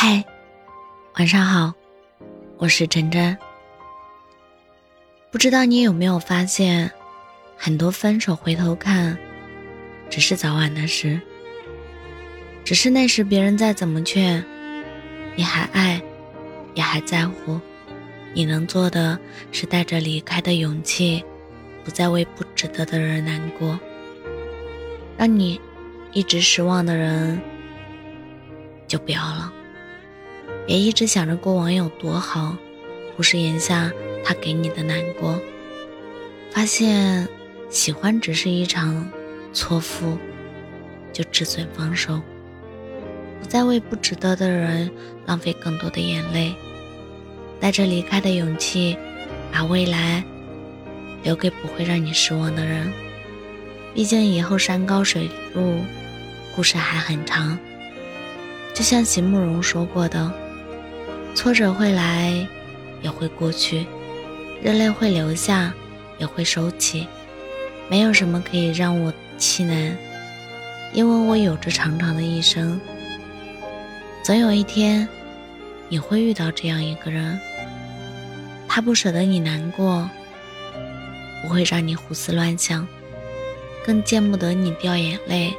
嗨，晚上好，我是晨晨。不知道你有没有发现，很多分手回头看，只是早晚的事。只是那时别人再怎么劝，你还爱，也还在乎。你能做的是带着离开的勇气，不再为不值得的人难过。让你一直失望的人，就不要了。别一直想着过往有多好，忽视眼下他给你的难过。发现喜欢只是一场错付，就止损放手，不再为不值得的人浪费更多的眼泪。带着离开的勇气，把未来留给不会让你失望的人。毕竟以后山高水路，故事还很长。就像席慕容说过的。挫折会来，也会过去；热泪会流下，也会收起。没有什么可以让我气馁，因为我有着长长的一生。总有一天，你会遇到这样一个人，他不舍得你难过，不会让你胡思乱想，更见不得你掉眼泪。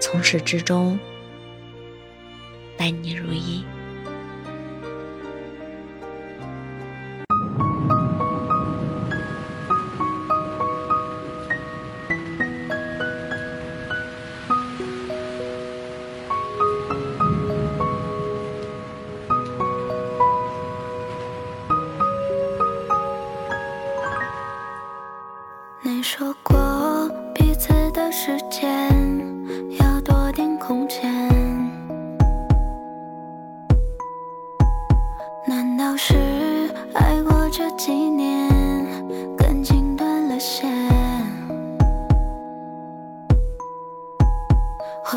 从始至终，待你如一。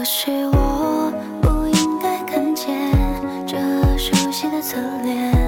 可是我不应该看见这熟悉的侧脸。